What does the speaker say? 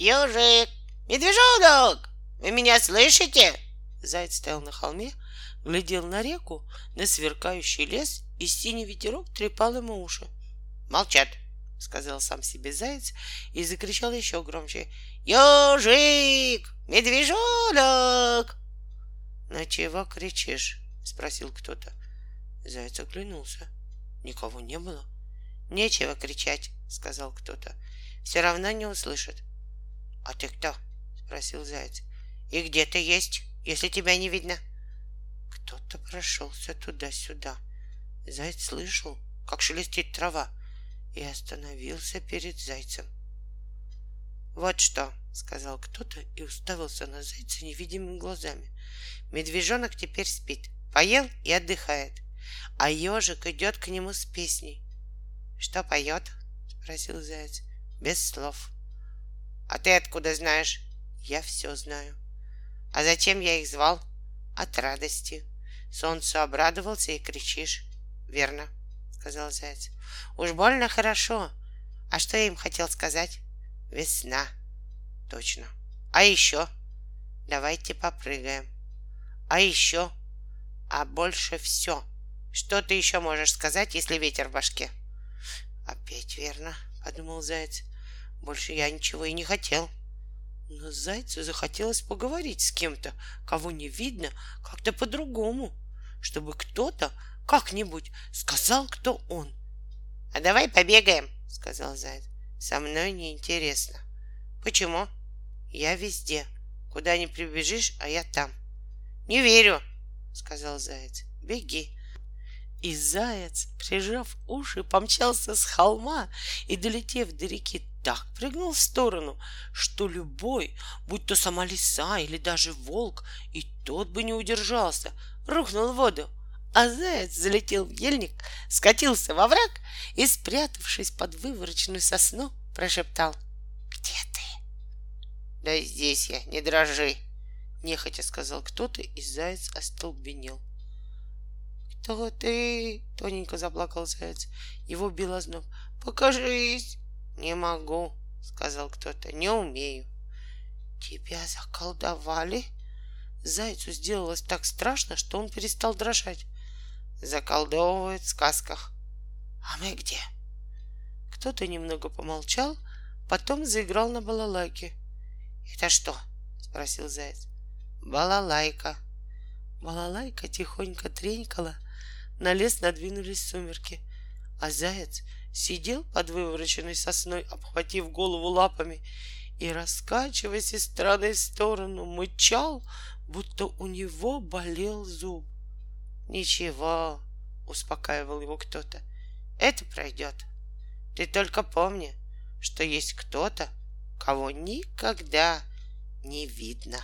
Ежик, медвежонок, вы меня слышите? Заяц стоял на холме, глядел на реку, на сверкающий лес, и синий ветерок трепал ему уши. Молчат, сказал сам себе заяц и закричал еще громче. Ежик, медвежонок! На чего кричишь? спросил кто-то. Заяц оглянулся. Никого не было. Нечего кричать, сказал кто-то. Все равно не услышат. А ты кто? спросил заяц. И где ты есть, если тебя не видно? Кто-то прошелся туда-сюда. Заяц слышал, как шелестит трава, и остановился перед зайцем. Вот что, сказал кто-то и уставился на зайца невидимыми глазами. Медвежонок теперь спит, поел и отдыхает, а ежик идет к нему с песней. Что поет? спросил заяц. Без слов. А ты откуда знаешь? Я все знаю. А зачем я их звал? От радости. Солнцу обрадовался и кричишь. Верно, сказал заяц. Уж больно хорошо. А что я им хотел сказать? Весна. Точно. А еще? Давайте попрыгаем. А еще? А больше все. Что ты еще можешь сказать, если ветер в башке? Опять верно, подумал заяц. Больше я ничего и не хотел. Но зайцу захотелось поговорить с кем-то, кого не видно, как-то по-другому, чтобы кто-то как-нибудь сказал, кто он. — А давай побегаем, — сказал заяц. — Со мной неинтересно. — Почему? — Я везде. Куда ни прибежишь, а я там. — Не верю, — сказал заяц. — Беги. И заяц, прижав уши, помчался с холма и, долетев до реки, так прыгнул в сторону, что любой, будь то сама лиса или даже волк, и тот бы не удержался, рухнул в воду. А заяц залетел в ельник, скатился во враг и, спрятавшись под вывороченную сосну, прошептал «Где ты?» «Да здесь я, не дрожи!» Нехотя сказал кто-то, и заяц остолбенел. «Кто ты?» — тоненько заплакал заяц. Его бил озноб. «Покажись!» «Не могу», — сказал кто-то. «Не умею». «Тебя заколдовали?» Зайцу сделалось так страшно, что он перестал дрожать. Заколдовывают в сказках. «А мы где?» Кто-то немного помолчал, потом заиграл на балалайке. «Это что?» — спросил заяц. «Балалайка». Балалайка тихонько тренькала, на лес надвинулись сумерки, а заяц сидел под вывороченной сосной, обхватив голову лапами и, раскачиваясь из стороны в сторону, мычал, будто у него болел зуб. «Ничего», — успокаивал его кто-то, — «это пройдет. Ты только помни, что есть кто-то, кого никогда не видно».